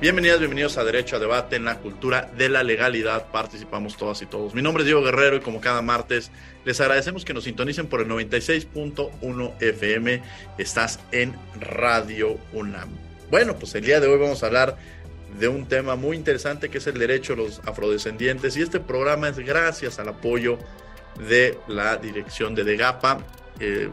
Bienvenidas, bienvenidos a Derecho a Debate en la cultura de la legalidad. Participamos todas y todos. Mi nombre es Diego Guerrero y como cada martes les agradecemos que nos sintonicen por el 96.1 FM. Estás en Radio UNAM. Bueno, pues el día de hoy vamos a hablar de un tema muy interesante que es el derecho de los afrodescendientes y este programa es gracias al apoyo de la dirección de DEGAPA eh,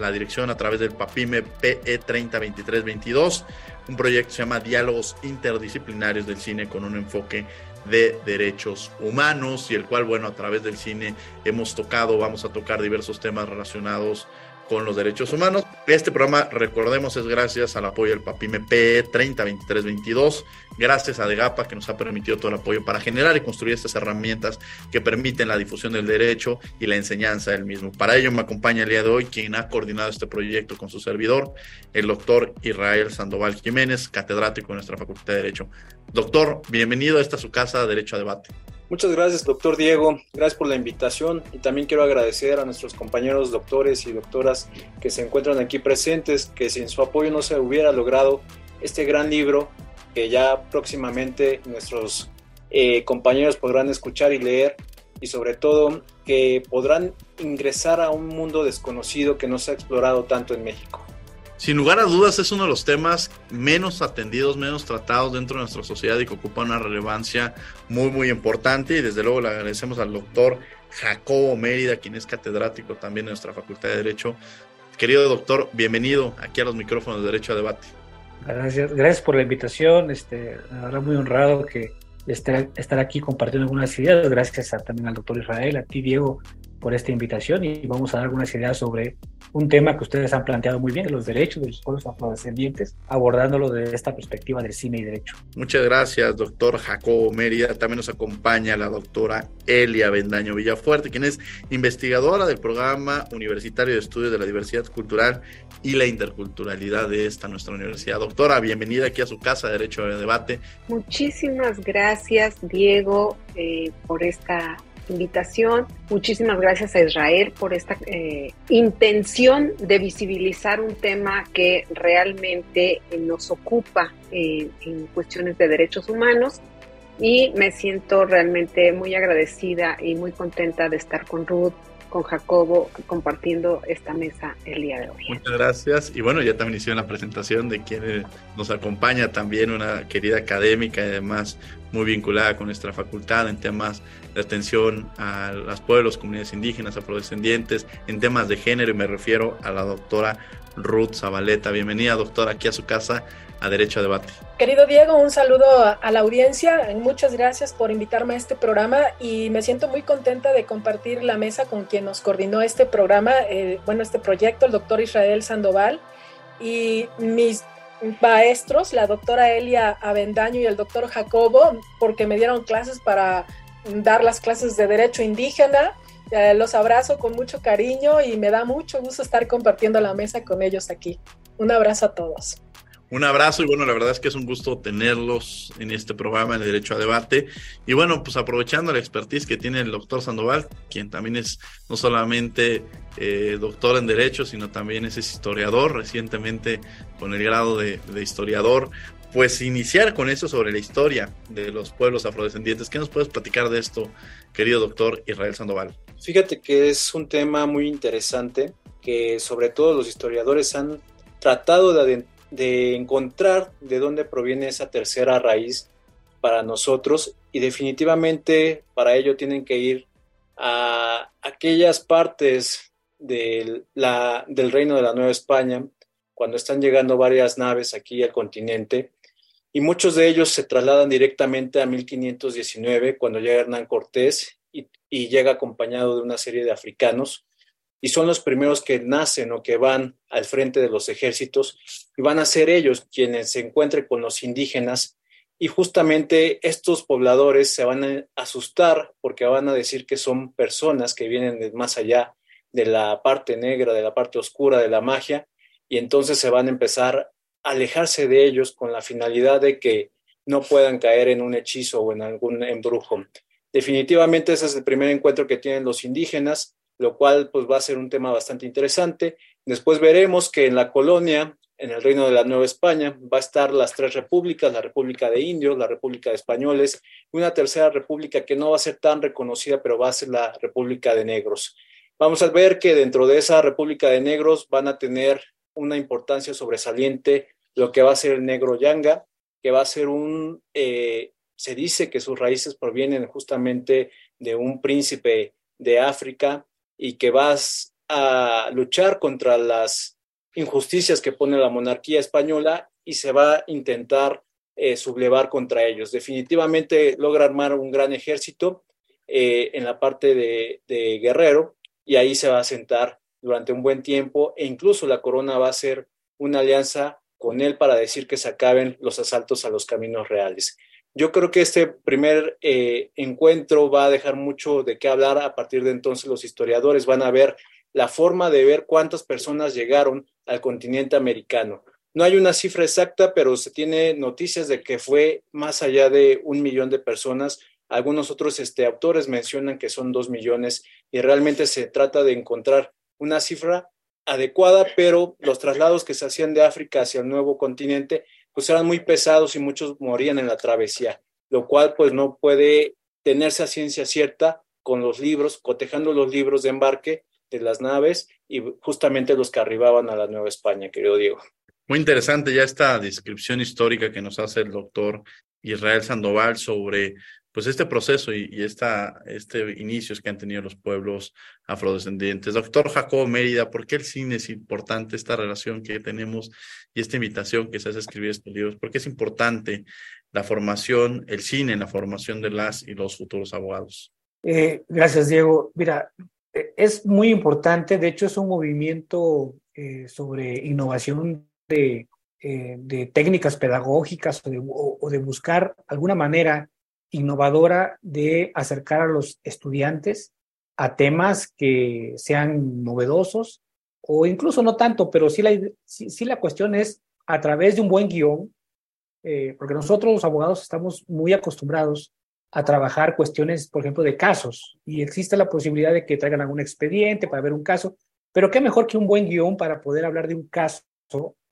la dirección a través del PAPIME PE 302322, un proyecto se llama Diálogos Interdisciplinarios del Cine con un enfoque de derechos humanos y el cual, bueno, a través del cine hemos tocado, vamos a tocar diversos temas relacionados con los derechos humanos. Este programa, recordemos, es gracias al apoyo del PAPIME P 302322, gracias a DEGAPA que nos ha permitido todo el apoyo para generar y construir estas herramientas que permiten la difusión del derecho y la enseñanza del mismo. Para ello me acompaña el día de hoy quien ha coordinado este proyecto con su servidor, el doctor Israel Sandoval Jiménez, catedrático de nuestra Facultad de Derecho. Doctor, bienvenido a esta su casa, Derecho a Debate. Muchas gracias, doctor Diego. Gracias por la invitación y también quiero agradecer a nuestros compañeros doctores y doctoras que se encuentran aquí presentes, que sin su apoyo no se hubiera logrado este gran libro que ya próximamente nuestros eh, compañeros podrán escuchar y leer y sobre todo que podrán ingresar a un mundo desconocido que no se ha explorado tanto en México. Sin lugar a dudas es uno de los temas menos atendidos, menos tratados dentro de nuestra sociedad y que ocupa una relevancia muy, muy importante. Y desde luego le agradecemos al doctor Jacobo Mérida, quien es catedrático también en nuestra Facultad de Derecho. Querido doctor, bienvenido aquí a los micrófonos de Derecho a Debate. Gracias, gracias por la invitación. Este, la muy honrado que estar, estar aquí compartiendo algunas ideas. Gracias también al doctor Israel, a ti, Diego, por esta invitación y vamos a dar algunas ideas sobre un tema que ustedes han planteado muy bien, los derechos de los pueblos afrodescendientes, abordándolo de esta perspectiva del cine y derecho. Muchas gracias, doctor Jacobo Mérida. También nos acompaña la doctora Elia Bendaño Villafuerte, quien es investigadora del programa universitario de estudios de la diversidad cultural y la interculturalidad de esta nuestra universidad. Doctora, bienvenida aquí a su casa de Derecho de Debate. Muchísimas gracias, Diego, eh, por esta invitación. Muchísimas gracias a Israel por esta eh, intención de visibilizar un tema que realmente eh, nos ocupa eh, en cuestiones de derechos humanos y me siento realmente muy agradecida y muy contenta de estar con Ruth, con Jacobo compartiendo esta mesa el día de hoy. Muchas gracias. Y bueno, ya también hicieron la presentación de quien nos acompaña también, una querida académica y además muy vinculada con nuestra facultad en temas de atención a los pueblos, comunidades indígenas, afrodescendientes, en temas de género y me refiero a la doctora Ruth Zabaleta. Bienvenida, doctora, aquí a su casa a Derecho a Debate. Querido Diego, un saludo a la audiencia. Muchas gracias por invitarme a este programa y me siento muy contenta de compartir la mesa con quien nos coordinó este programa, eh, bueno, este proyecto, el doctor Israel Sandoval y mis maestros, la doctora Elia Avendaño y el doctor Jacobo, porque me dieron clases para dar las clases de Derecho Indígena. Los abrazo con mucho cariño y me da mucho gusto estar compartiendo la mesa con ellos aquí. Un abrazo a todos. Un abrazo y bueno, la verdad es que es un gusto tenerlos en este programa de Derecho a Debate. Y bueno, pues aprovechando la expertise que tiene el doctor Sandoval, quien también es no solamente eh, doctor en Derecho, sino también es historiador, recientemente con el grado de historiador, pues iniciar con eso sobre la historia de los pueblos afrodescendientes. ¿Qué nos puedes platicar de esto, querido doctor Israel Sandoval? Fíjate que es un tema muy interesante que sobre todo los historiadores han tratado de encontrar de dónde proviene esa tercera raíz para nosotros y definitivamente para ello tienen que ir a aquellas partes del, del reino de la Nueva España, cuando están llegando varias naves aquí al continente, y muchos de ellos se trasladan directamente a 1519, cuando llega Hernán Cortés y, llega acompañado de una serie de africanos, y son los primeros que nacen o que van al frente de los ejércitos, y van a ser ellos quienes se encuentren con los indígenas y justamente estos pobladores se van a asustar porque van a decir que son personas que vienen de más allá de la parte negra, de la parte oscura de la magia, y entonces se van a empezar a alejarse de ellos con la finalidad de que no puedan caer en un hechizo o en algún embrujo. Definitivamente ese es el primer encuentro que tienen los indígenas, lo cual pues va a ser un tema bastante interesante. Después veremos que en la colonia en el reino de la Nueva España va a estar las tres repúblicas, la República de Indios, la República de Españoles y una tercera república que no va a ser tan reconocida, pero va a ser la República de Negros. Vamos a ver que dentro de esa República de Negros van a tener una importancia sobresaliente lo que va a ser el negro Yanga, que va a ser un, eh, se dice que sus raíces provienen justamente de un príncipe de África y que va a luchar contra las injusticias que pone la monarquía española y se va a intentar eh, sublevar contra ellos. Definitivamente logra armar un gran ejército eh, en la parte de, de, Guerrero y ahí se va a sentar durante un buen tiempo e incluso la corona va a hacer una alianza con él para decir que se acaben los asaltos a los caminos reales. Yo creo que este primer eh, encuentro va a dejar mucho de qué hablar. A partir de entonces los historiadores van a ver la forma de ver cuántas personas llegaron al continente americano. No hay una cifra exacta, pero se tiene noticias de que fue más allá de un millón de personas. Algunos otros este, autores mencionan que son dos millones y realmente se trata de encontrar una cifra adecuada, pero los traslados que se hacían de África hacia el nuevo continente pues eran muy pesados y muchos morían en la travesía, lo cual pues no puede tenerse a ciencia cierta con los libros, cotejando los libros de embarque de las naves y justamente los que arribaban a la Nueva España, querido Diego. Muy interesante ya esta descripción histórica que nos hace el doctor Israel Sandoval sobre pues este proceso y, esta, este inicios que han tenido los pueblos afrodescendientes. Doctor Jacobo Mérida, ¿por qué el cine es importante, esta relación que tenemos y esta invitación que se hace a escribir estos libros? ¿Por qué es importante la formación, el cine la formación de las y los futuros abogados? Eh, gracias, Diego. Mira, eh, es muy importante, de hecho es un movimiento eh, sobre innovación de, de, técnicas pedagógicas o de, buscar alguna manera innovadora de acercar a los estudiantes a temas que sean novedosos o incluso no tanto, pero sí la, sí, la cuestión es a través de un buen guion, porque nosotros los abogados estamos muy acostumbrados a trabajar cuestiones, por ejemplo, de casos y existe la posibilidad de que traigan algún expediente para ver un caso, pero qué mejor que un buen guion para poder hablar de un caso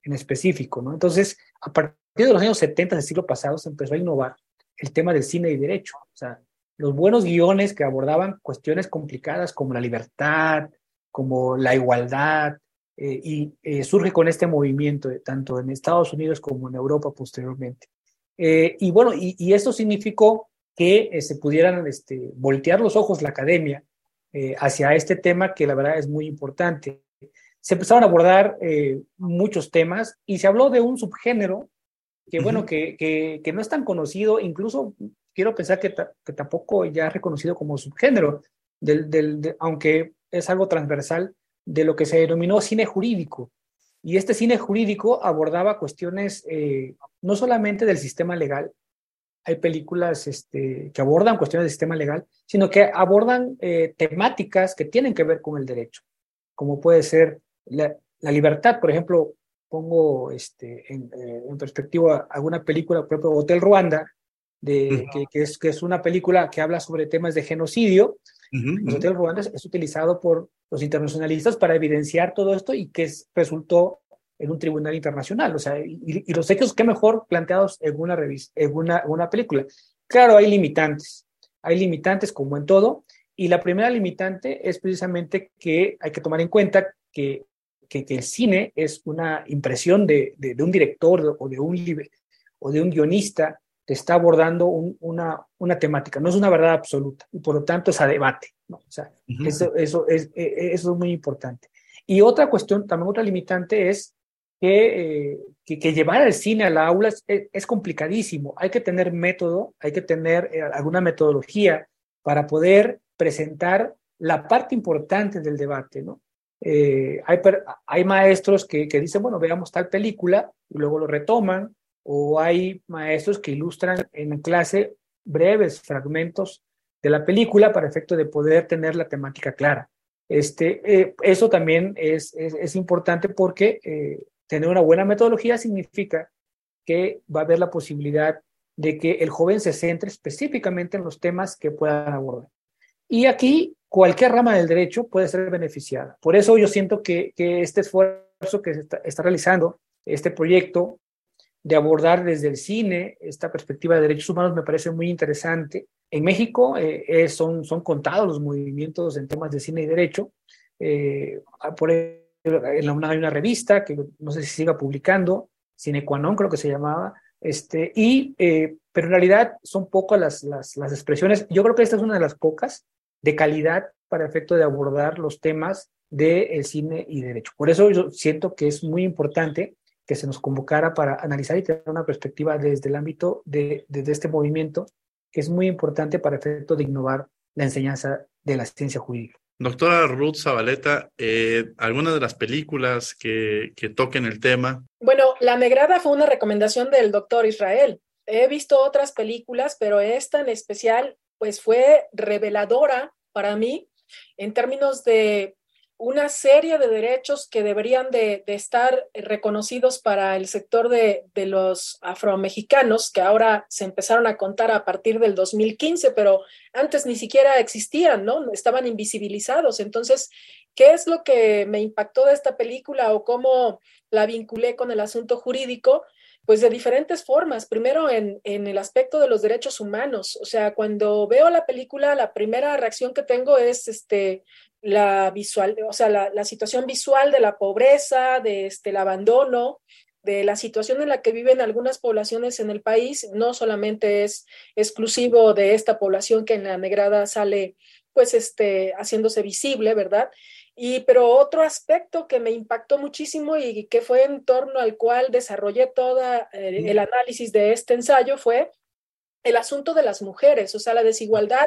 en específico, ¿no? Entonces, a partir de los años 70 del siglo pasado se empezó a innovar el tema del cine y derecho, o sea, los buenos guiones que abordaban cuestiones complicadas como la libertad, como la igualdad, eh, y eh, surge con este movimiento, tanto en Estados Unidos como en Europa posteriormente. Eh, y bueno, y, y esto significó que se pudieran este, voltear los ojos la academia hacia este tema que la verdad es muy importante. Se empezaron a abordar muchos temas y se habló de un subgénero que, bueno, que, que, que, no es tan conocido, incluso quiero pensar que, que tampoco ya es reconocido como subgénero, del, del, de, aunque es algo transversal de lo que se denominó cine jurídico. Y este cine jurídico abordaba cuestiones eh, no solamente del sistema legal, hay películas este, que abordan cuestiones del sistema legal, sino que abordan eh, temáticas que tienen que ver con el derecho, como puede ser la, la libertad, por ejemplo, pongo este, en, eh, en, perspectiva alguna película, por ejemplo, Hotel Ruanda, de, uh -huh. que, que, es, que es una película que habla sobre temas de genocidio. Uh -huh. Hotel Ruanda es, es, utilizado por los internacionalistas para evidenciar todo esto y que es, resultó en un tribunal internacional, o sea, y, y los hechos qué mejor planteados en una revista, en una, una película. Claro, hay limitantes, hay limitantes como en todo, y la primera limitante es precisamente que hay que tomar en cuenta que, que, que el cine es una impresión de, de, de un director o de un, o de un guionista está abordando una, una temática, no es una verdad absoluta y por lo tanto es a debate. ¿no? O sea, eso, eso, es, e, e, eso es muy importante. Y otra cuestión, también otra limitante es que, eh, que, llevar el cine a la aula es, complicadísimo. Hay que tener método, hay que tener eh, alguna metodología para poder presentar la parte importante del debate, ¿no? Eh, hay, maestros que, dicen, bueno, veamos tal película y luego lo retoman, o hay maestros que ilustran en clase breves fragmentos de la película para efecto de poder tener la temática clara. Este, eh, eso también es, es, es importante porque eh, tener una buena metodología significa que va a haber la posibilidad de que el joven se centre específicamente en los temas que puedan abordar. Y aquí cualquier rama del derecho puede ser beneficiada. Por eso yo siento que, este esfuerzo que se está, realizando, este proyecto de abordar desde el cine esta perspectiva de derechos humanos me parece muy interesante. En México eh, son, contados los movimientos en temas de cine y derecho. Eh, por en hay una revista que no sé si siga publicando, Cinequanon creo que se llamaba, este, y, eh, pero en realidad son pocas las, expresiones. Yo creo que esta es una de las pocas de calidad para efecto de abordar los temas del cine y derecho. Por eso yo siento que es muy importante que se nos convocara para analizar y tener una perspectiva desde el ámbito de, de, este movimiento, que es muy importante para efecto de innovar la enseñanza de la ciencia jurídica. Doctora Ruth Zabaleta, eh, ¿alguna de las películas que, que toquen el tema? Bueno, La Negrada fue una recomendación del doctor Israel. He visto otras películas, pero esta en especial, pues fue reveladora para mí en términos de una serie de derechos que deberían de, estar reconocidos para el sector de, de, los afromexicanos, que ahora se empezaron a contar a partir del 2015, pero antes ni siquiera existían, ¿no? Estaban invisibilizados. Entonces, ¿qué es lo que me impactó de esta película o cómo la vinculé con el asunto jurídico? Pues de diferentes formas. Primero en, en, el aspecto de los derechos humanos. O sea, cuando veo la película, la primera reacción que tengo es, este, la visual, o sea, la, la, situación visual de la pobreza, de este, el abandono, de la situación en la que viven algunas poblaciones en el país, no solamente es exclusivo de esta población que en la negrada sale pues este haciéndose visible, ¿verdad? Y pero otro aspecto que me impactó muchísimo y que fue en torno al cual desarrollé todo eh, el análisis de este ensayo fue el asunto de las mujeres, o sea, la desigualdad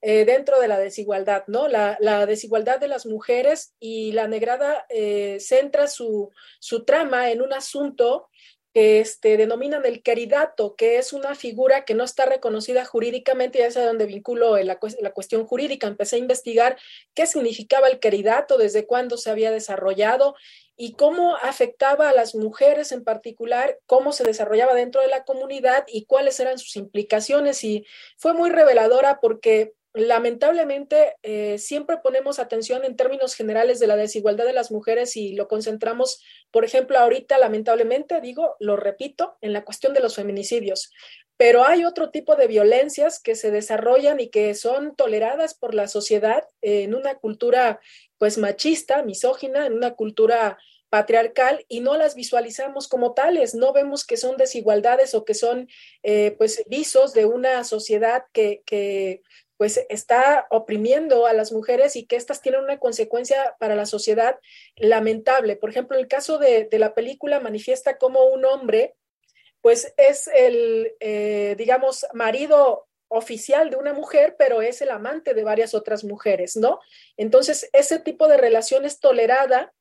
eh, dentro de la desigualdad, ¿no? La, la, desigualdad de las mujeres y la negrada eh, centra su, su, trama en un asunto este, denominan el queridato, que es una figura que no está reconocida jurídicamente, ya es a donde vinculo la, la cuestión jurídica. Empecé a investigar qué significaba el queridato, desde cuándo se había desarrollado y cómo afectaba a las mujeres en particular, cómo se desarrollaba dentro de la comunidad y cuáles eran sus implicaciones. Y fue muy reveladora porque lamentablemente eh, siempre ponemos atención en términos generales de la desigualdad de las mujeres y lo concentramos, por ejemplo, ahorita lamentablemente, digo, lo repito, en la cuestión de los feminicidios. Pero hay otro tipo de violencias que se desarrollan y que son toleradas por la sociedad en una cultura pues machista, misógina, en una cultura patriarcal y no las visualizamos como tales, no vemos que son desigualdades o que son eh, pues visos de una sociedad que, que pues está oprimiendo a las mujeres y que éstas tienen una consecuencia para la sociedad lamentable. Por ejemplo, el caso de, de la película manifiesta cómo un hombre, pues es el, eh, digamos, marido oficial de una mujer, pero es el amante de varias otras mujeres, ¿no? Entonces, ese tipo de relación es tolerada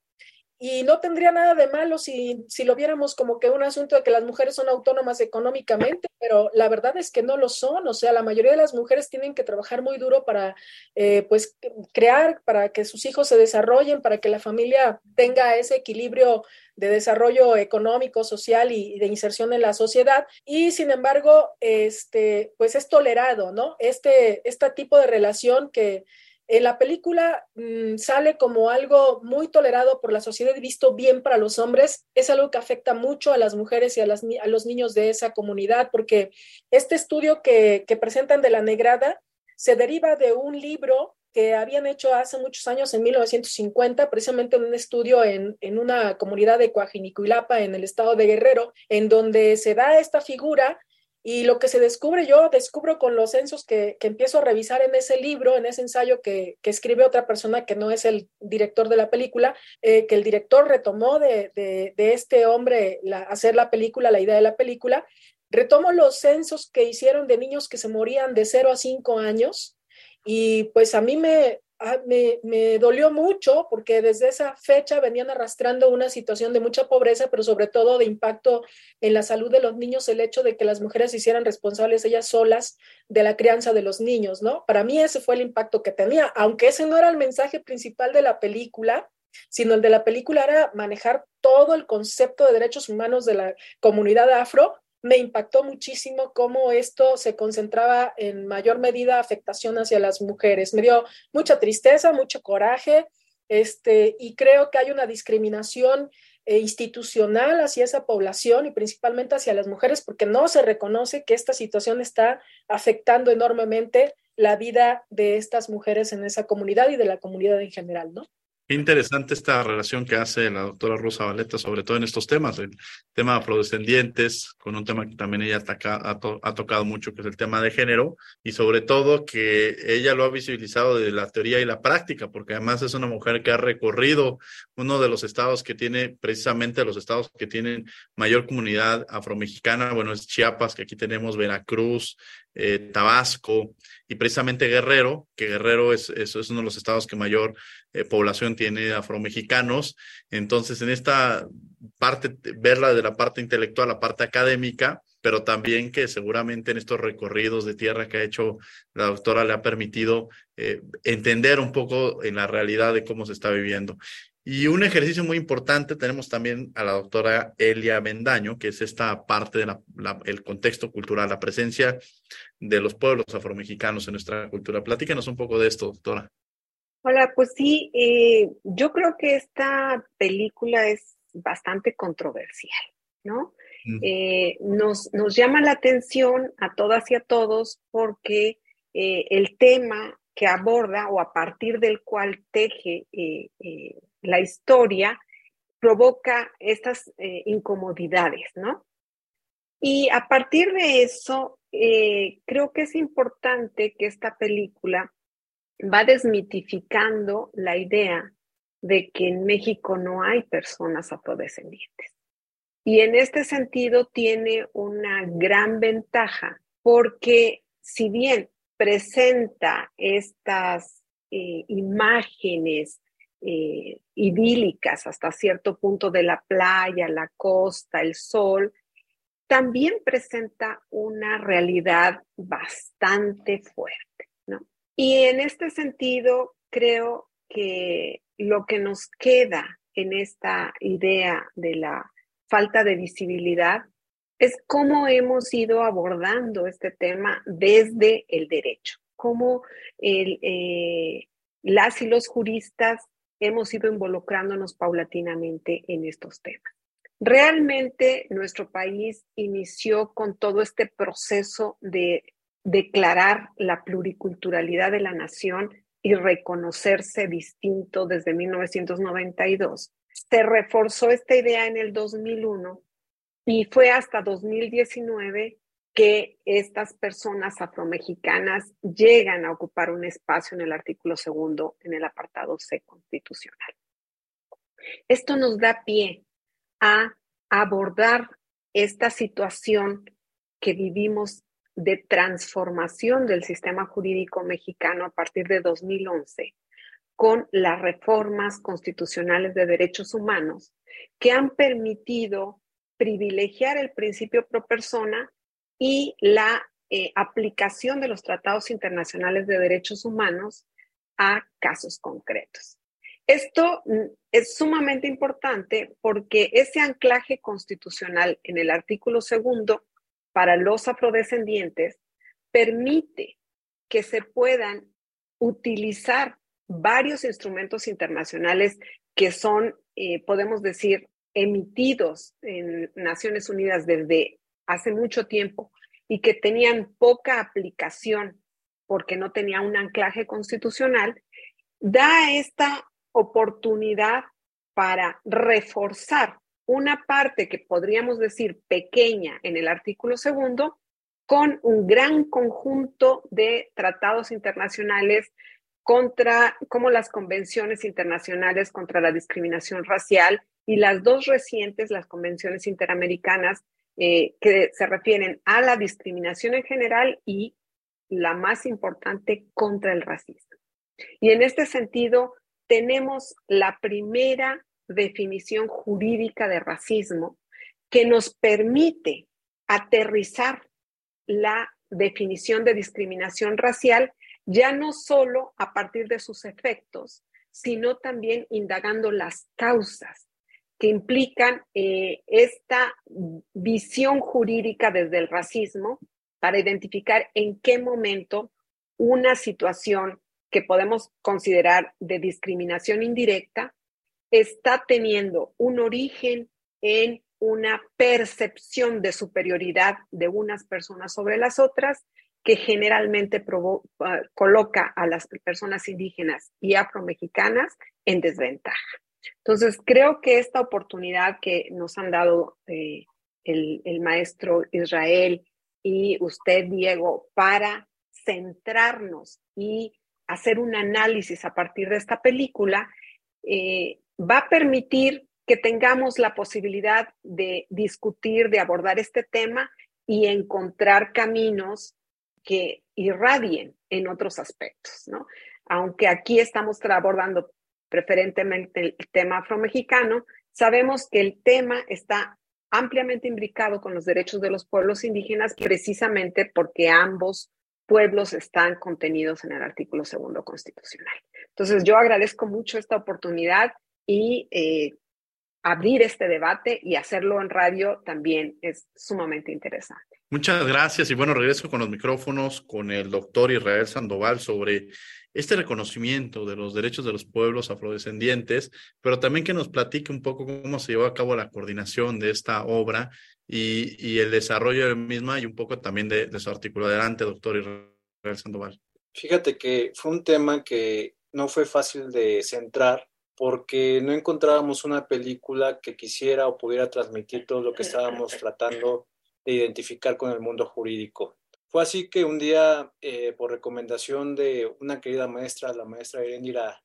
y no tendría nada de malo si, si, lo viéramos como que un asunto de que las mujeres son autónomas económicamente, pero la verdad es que no lo son. O sea, la mayoría de las mujeres tienen que trabajar muy duro para, eh, pues, crear, para que sus hijos se desarrollen, para que la familia tenga ese equilibrio de desarrollo económico, social y, de inserción en la sociedad. Y sin embargo, este, pues es tolerado, ¿no? Este, este tipo de relación que en la película mmm, sale como algo muy tolerado por la sociedad y visto bien para los hombres. Es algo que afecta mucho a las mujeres y a, los niños de esa comunidad, porque este estudio que, que, presentan de la negrada se deriva de un libro que habían hecho hace muchos años, en 1950, precisamente en un estudio en, en una comunidad de Coajinicuilapa, en el estado de Guerrero, en donde se da esta figura Y lo que se descubre, yo descubro con los censos que, que empiezo a revisar en ese libro, en ese ensayo que, que, escribe otra persona que no es el director de la película, eh, que el director retomó de, de, de este hombre la, hacer la película, la idea de la película. Retomo los censos que hicieron de niños que se morían de 0 a 5 años y pues a mí me, me, me, dolió mucho porque desde esa fecha venían arrastrando una situación de mucha pobreza, pero sobre todo de impacto en la salud de los niños, el hecho de que las mujeres se hicieran responsables ellas solas de la crianza de los niños, ¿no? Para mí ese fue el impacto que tenía, aunque ese no era el mensaje principal de la película, sino el de la película era manejar todo el concepto de derechos humanos de la comunidad afro me impactó muchísimo cómo esto se concentraba en mayor medida afectación hacia las mujeres. Me dio mucha tristeza, mucho coraje, este, y creo que hay una discriminación eh, institucional hacia esa población y principalmente hacia las mujeres porque no se reconoce que esta situación está afectando enormemente la vida de estas mujeres en esa comunidad y de la comunidad en general, ¿no? Interesante esta relación que hace la doctora Rosa Valeta, sobre todo en estos temas, el tema de afrodescendientes, con un tema que también ella ha, ha, tocado mucho, que es el tema de género, y sobre todo que ella lo ha visibilizado de la teoría y la práctica, porque además es una mujer que ha recorrido uno de los estados que tiene, precisamente los estados que tienen mayor comunidad afromexicana, bueno, es Chiapas, que aquí tenemos Veracruz, eh, Tabasco y precisamente Guerrero, que Guerrero es, es, es uno de los estados que mayor eh, población tiene afromexicanos. Entonces, en esta parte, verla de la parte intelectual, la parte académica, pero también que seguramente en estos recorridos de tierra que ha hecho la doctora le ha permitido eh, entender un poco en la realidad de cómo se está viviendo. Y un ejercicio muy importante tenemos también a la doctora Elia Bendaño, que es esta parte del el contexto cultural, la presencia de los pueblos afromexicanos en nuestra cultura. Platícanos un poco de esto, doctora. Hola, pues sí, eh, yo creo que esta película es bastante controversial, ¿no? Mm. Eh, nos, nos llama la atención a todas y a todos porque eh, el tema que aborda o a partir del cual teje eh, eh, la historia provoca estas eh, incomodidades, ¿no? Y a partir de eso, creo que es importante que esta película va desmitificando la idea de que en México no hay personas afrodescendientes. Y en este sentido tiene una gran ventaja porque si bien presenta estas eh, imágenes eh, idílicas hasta cierto punto de la playa, la costa, el sol, también presenta una realidad bastante fuerte, ¿no? Y en este sentido, creo que lo que nos queda en esta idea de la falta de visibilidad es cómo hemos ido abordando este tema desde el derecho, cómo eh, las y los juristas hemos ido involucrándonos paulatinamente en estos temas. Realmente nuestro país inició con todo este proceso de declarar la pluriculturalidad de la nación y reconocerse distinto desde 1992. Se reforzó esta idea en el 2001 y fue hasta 2019 que estas personas afromexicanas llegan a ocupar un espacio en el artículo segundo, en el apartado C constitucional. Esto nos da pie a abordar esta situación que vivimos de transformación del sistema jurídico mexicano a partir de 2011 con las reformas constitucionales de derechos humanos que han permitido privilegiar el principio pro persona y la eh, aplicación de los tratados internacionales de derechos humanos a casos concretos. Esto mm, es sumamente importante porque ese anclaje constitucional en el artículo segundo para los afrodescendientes permite que se puedan utilizar varios instrumentos internacionales que son, eh, podemos decir, emitidos en Naciones Unidas desde hace mucho tiempo y que tenían poca aplicación porque no tenía un anclaje constitucional, da esta oportunidad para reforzar una parte que podríamos decir pequeña en el artículo segundo con un gran conjunto de tratados internacionales contra, como las convenciones internacionales contra la discriminación racial y las dos recientes, las convenciones interamericanas, eh, que se refieren a la discriminación en general y la más importante contra el racismo. Y en este sentido, tenemos la primera definición jurídica de racismo que nos permite aterrizar la definición de discriminación racial ya no solo a partir de sus efectos, sino también indagando las causas que implican eh, esta visión jurídica desde el racismo para identificar en qué momento una situación que podemos considerar de discriminación indirecta está teniendo un origen en una percepción de superioridad de unas personas sobre las otras que generalmente ah, coloca a las personas indígenas y afromexicanas en desventaja. Entonces, creo que esta oportunidad que nos han dado eh, el, el maestro Israel y usted, Diego, para centrarnos y hacer un análisis a partir de esta película, eh, va a permitir que tengamos la posibilidad de discutir, de abordar este tema y encontrar caminos que irradien en otros aspectos, ¿no? Aunque aquí estamos abordando preferentemente el tema afromexicano, sabemos que el tema está ampliamente imbricado con los derechos de los pueblos indígenas precisamente porque ambos pueblos están contenidos en el artículo segundo constitucional. Entonces, yo agradezco mucho esta oportunidad y eh, abrir este debate y hacerlo en radio también es sumamente interesante. Muchas gracias y bueno, regreso con los micrófonos con el doctor Israel Sandoval sobre este reconocimiento de los derechos de los pueblos afrodescendientes, pero también que nos platique un poco cómo se llevó a cabo la coordinación de esta obra y, el desarrollo de la misma y un poco también de, su artículo. Adelante, doctor Israel Sandoval. Fíjate que fue un tema que no fue fácil de centrar porque no encontrábamos una película que quisiera o pudiera transmitir todo lo que estábamos tratando de identificar con el mundo jurídico. Fue así que un día, eh, por recomendación de una querida maestra, la maestra Erendira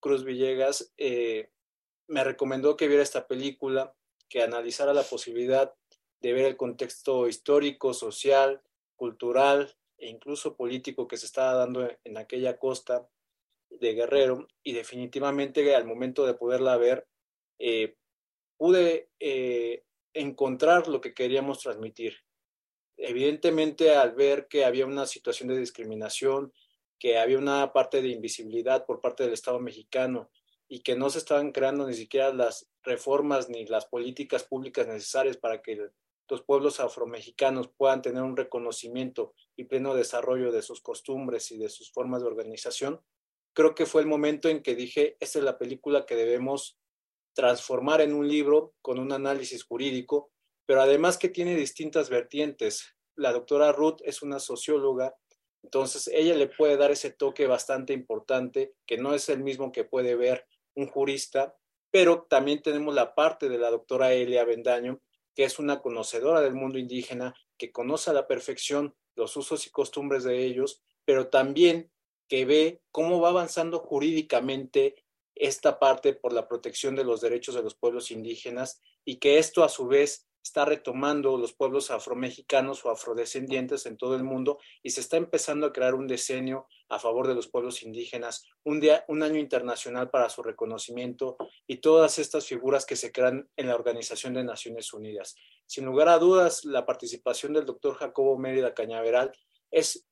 Cruz Villegas, eh, me recomendó que viera esta película, que analizara la posibilidad de ver el contexto histórico, social, cultural e incluso político que se estaba dando en aquella costa de Guerrero y definitivamente al momento de poderla ver eh, pude encontrar lo que queríamos transmitir. Evidentemente al ver que había una situación de discriminación, que había una parte de invisibilidad por parte del Estado mexicano y que no se estaban creando ni siquiera las reformas ni las políticas públicas necesarias para que los pueblos afromexicanos puedan tener un reconocimiento y pleno desarrollo de sus costumbres y de sus formas de organización, creo que fue el momento en que dije, esta es la película que debemos transformar en un libro con un análisis jurídico, pero además que tiene distintas vertientes. La doctora Ruth es una socióloga, entonces ella le puede dar ese toque bastante importante, que no es el mismo que puede ver un jurista, pero también tenemos la parte de la doctora Elia Bendaño, que es una conocedora del mundo indígena, que conoce a la perfección los usos y costumbres de ellos, pero también que ve cómo va avanzando jurídicamente esta parte por la protección de los derechos de los pueblos indígenas y que esto a su vez está retomando los pueblos afromexicanos o afrodescendientes en todo el mundo y se está empezando a crear un decenio a favor de los pueblos indígenas, un, día, un año internacional para su reconocimiento y todas estas figuras que se crean en la Organización de Naciones Unidas. Sin lugar a dudas, la participación del doctor Jacobo Mérida Cañaveral es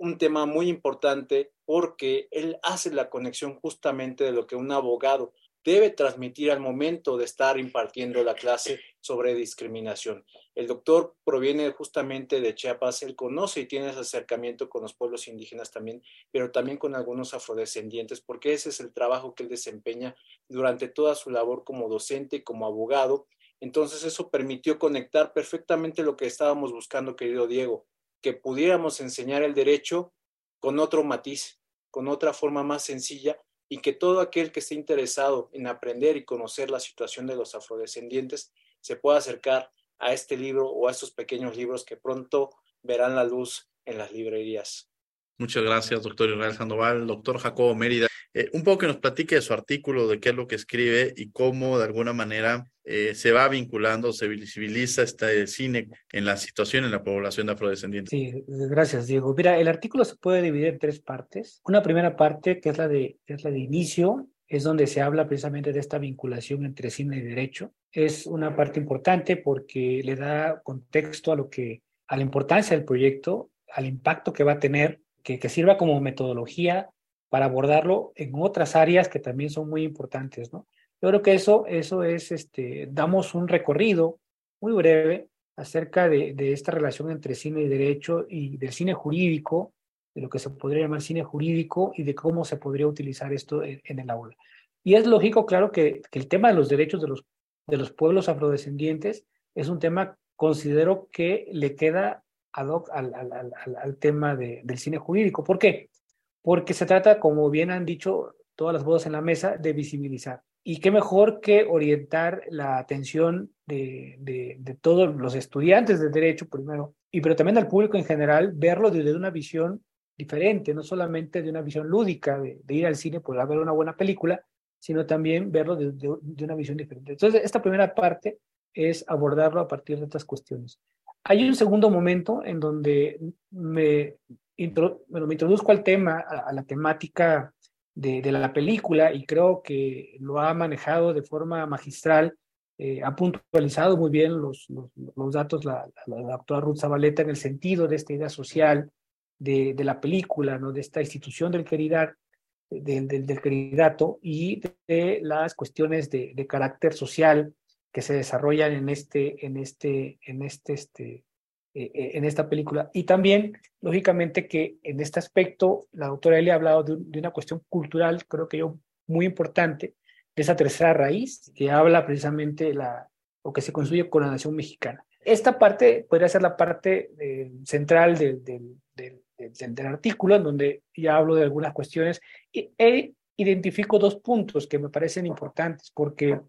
un tema muy importante porque él hace la conexión justamente de lo que un abogado debe transmitir al momento de estar impartiendo la clase sobre discriminación. El doctor proviene justamente de Chiapas, él conoce y tiene ese acercamiento con los pueblos indígenas también, pero también con algunos afrodescendientes, porque ese es el trabajo que él desempeña durante toda su labor como docente y como abogado. Entonces eso permitió conectar perfectamente lo que estábamos buscando, querido Diego, que pudiéramos enseñar el derecho con otro matiz, con otra forma más sencilla y que todo aquel que esté interesado en aprender y conocer la situación de los afrodescendientes se pueda acercar a este libro o a estos pequeños libros que pronto verán la luz en las librerías. Muchas gracias, doctor Israel Sandoval. Doctor Jacobo Mérida, eh, un poco que nos platique de su artículo, de qué es lo que escribe y cómo de alguna manera eh, se va vinculando, se visibiliza este cine en la situación en la población de afrodescendientes. Sí, gracias, Diego. Mira, el artículo se puede dividir en tres partes. Una primera parte, que es la de, que es la de inicio, es donde se habla precisamente de esta vinculación entre cine y derecho. Es una parte importante porque le da contexto a lo que, a la importancia del proyecto, al impacto que va a tener que, sirva como metodología para abordarlo en otras áreas que también son muy importantes, ¿no? Yo creo que eso, eso es, este, damos un recorrido muy breve acerca de, de, esta relación entre cine y derecho y del cine jurídico, de lo que se podría llamar cine jurídico y de cómo se podría utilizar esto en, en el aula. Y es lógico, claro, que, que, el tema de los derechos de los, de los pueblos afrodescendientes es un tema, considero que le queda ad hoc al, tema de, del cine jurídico. ¿Por qué? Porque se trata, como bien han dicho todas las voces en la mesa, de visibilizar. Y qué mejor que orientar la atención de, todos los estudiantes de derecho primero, y pero también al público en general, verlo desde una visión diferente, no solamente de una visión lúdica, de, de ir al cine por ver una buena película, sino también verlo de, de, una visión diferente. Entonces, esta primera parte es abordarlo a partir de estas cuestiones. Hay un segundo momento en donde me, me introduzco al tema, a, la temática de, de, la película y creo que lo ha manejado de forma magistral, eh, ha puntualizado muy bien los, los, datos la, la, la, doctora Ruth Zabaleta en el sentido de esta idea social de, de la película, ¿no? de esta institución del queridar, del, del, queridato y de, de las cuestiones de carácter social que se desarrollan en este, en este, en este, este, eh, en esta película. Y también, lógicamente, que en este aspecto, la doctora Elia ha hablado de, de, una cuestión cultural, creo que yo, muy importante, de esa tercera raíz, que habla precisamente la, o que se construye con la nación mexicana. Esta parte podría ser la parte eh, central del, del, del, del, artículo, en donde ya hablo de algunas cuestiones, y e identifico dos puntos que me parecen importantes, porque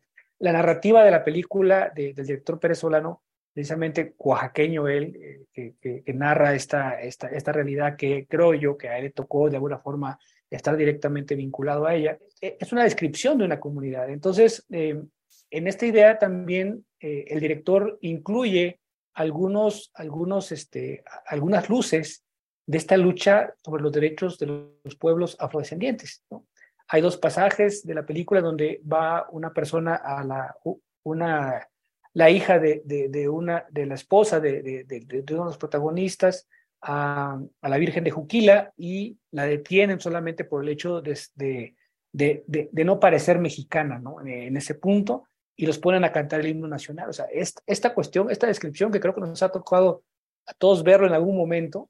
la narrativa de la película de, del director Pérez Solano, precisamente oaxaqueño él, eh, que, narra esta, esta, esta realidad que creo yo que a él tocó de alguna forma estar directamente vinculado a ella, eh, es una descripción de una comunidad. Entonces, eh, en esta idea también eh, el director incluye algunos, algunos, este, algunas luces de esta lucha sobre los derechos de los pueblos afrodescendientes. ¿no? Hay dos pasajes de la película donde va una persona a la, una, la hija de, de, una, de la esposa de, de, uno de los protagonistas a, la Virgen de Juquila y la detienen solamente por el hecho de no parecer mexicana, ¿no? En ese punto, y los ponen a cantar el himno nacional. O sea, esta, esta cuestión, esta descripción que creo que nos ha tocado a todos verlo en algún momento,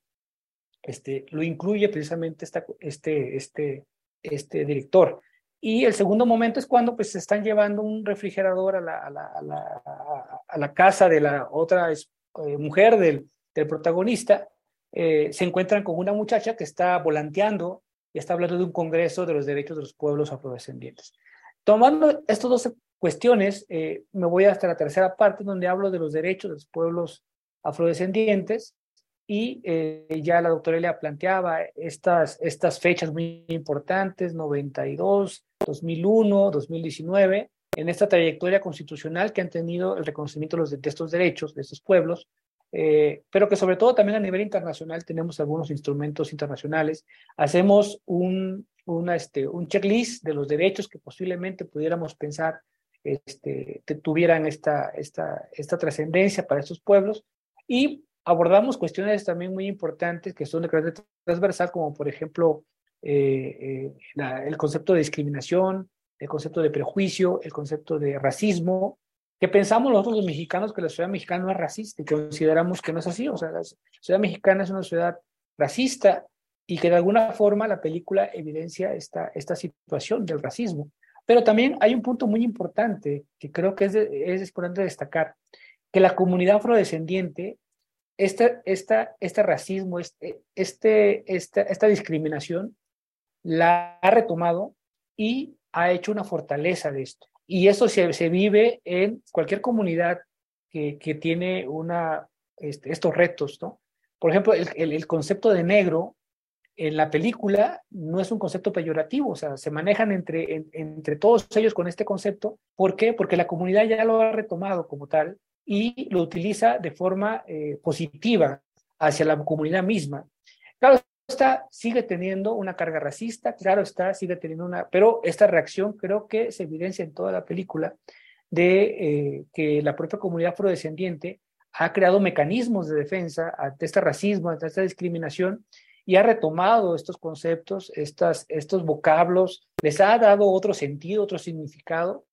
este, lo incluye precisamente esta, este, este, este director. Y el segundo momento es cuando pues se están llevando un refrigerador a la, a la, a la, casa de la otra eh, mujer del, del protagonista. Eh, se encuentran con una muchacha que está volanteando y está hablando de un congreso de los derechos de los pueblos afrodescendientes. Tomando estas dos cuestiones, eh, me voy hasta la tercera parte donde hablo de los derechos de los pueblos afrodescendientes y eh, ya la doctora Elia planteaba estas, estas fechas muy importantes, 92, 2001, 2019, en esta trayectoria constitucional que han tenido el reconocimiento de, estos derechos de estos pueblos, eh, pero que sobre todo también a nivel internacional tenemos algunos instrumentos internacionales. Hacemos un, una, este, un checklist de los derechos que posiblemente pudiéramos pensar este, tuvieran esta, esta, esta trascendencia para estos pueblos y abordamos cuestiones también muy importantes que son de carácter transversal, como por ejemplo eh, eh, la, el concepto de discriminación, el concepto de prejuicio, el concepto de racismo, que pensamos nosotros los mexicanos que la sociedad mexicana no es racista y que consideramos que no es así. O sea, la sociedad mexicana es una sociedad racista y que de alguna forma la película evidencia esta, esta situación del racismo. Pero también hay un punto muy importante que creo que es, de, es importante destacar, que la comunidad afrodescendiente este, esta, este racismo, este, este, esta, esta discriminación, la ha retomado y ha hecho una fortaleza de esto. Y eso se, se vive en cualquier comunidad que, que tiene una, este, estos retos, ¿no? por ejemplo, el, concepto de negro en la película no es un concepto peyorativo, o sea, se manejan entre, entre todos ellos con este concepto. ¿Por qué? Porque la comunidad ya lo ha retomado como tal y lo utiliza de forma eh, positiva hacia la comunidad misma. Claro está, sigue teniendo una carga racista, claro está, sigue teniendo una, pero esta reacción creo que se evidencia en toda la película de eh, que la propia comunidad afrodescendiente ha creado mecanismos de defensa ante este racismo, ante esta discriminación y ha retomado estos conceptos, estas, estos vocablos, les ha dado otro sentido, otro significado,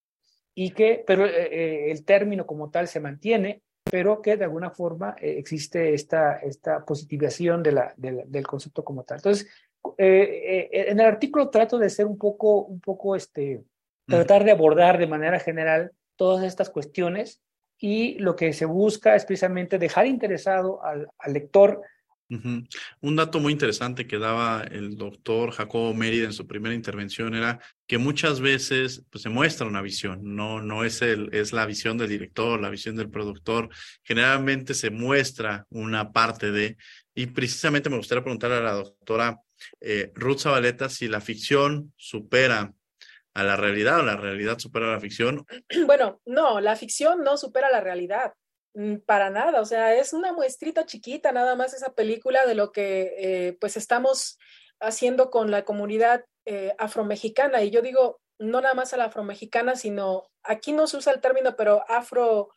y que, pero eh, eh, el término como tal se mantiene, pero que de alguna forma eh, existe esta, esta positivación de la, del concepto como tal. Entonces, en el artículo trato de ser un poco, un poco, este, tratar de abordar de manera general todas estas cuestiones y lo que se busca es precisamente dejar interesado al, al lector Un dato muy interesante que daba el doctor Jacobo Mérida en su primera intervención era que muchas veces pues, se muestra una visión, no, no es, el, es la visión del director, la visión del productor, generalmente se muestra una parte de, y precisamente me gustaría preguntarle a la doctora eh, Ruth Zabaleta si la ficción supera a la realidad o la realidad supera a la ficción. Bueno, no, la ficción no supera la realidad. Mm, para nada, o sea, es una muestrita chiquita nada más esa película de lo que eh, pues estamos haciendo con la comunidad eh, afromexicana. Y yo digo, no nada más a la afromexicana, sino aquí no se usa el término, pero afro,